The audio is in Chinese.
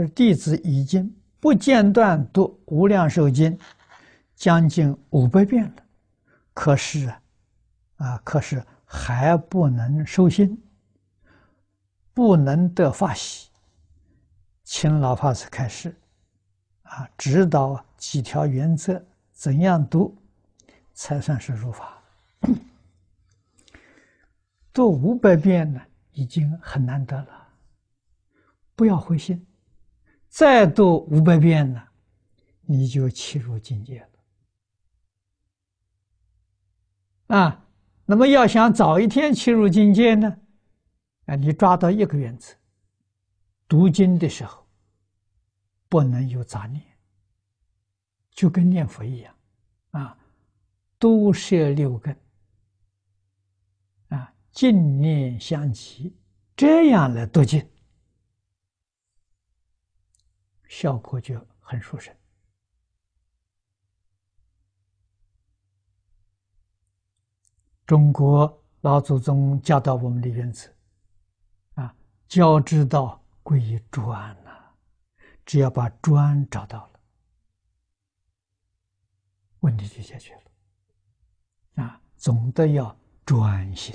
这弟子已经不间断读《无量寿经》将近五百遍了，可是啊，啊，可是还不能收心，不能得法喜。请老法师开示，啊，指导几条原则，怎样读才算是如法？读五百遍呢，已经很难得了，不要灰心。再读五百遍呢，你就切入境界了。啊，那么要想早一天切入境界呢，啊，你抓到一个原则：读经的时候不能有杂念，就跟念佛一样，啊，都摄六根，啊，净念相继，这样来读经。效果就很殊胜。中国老祖宗教导我们的原则，啊，教之道归于专呐，只要把专找到了，问题就解决了。啊，总得要专心。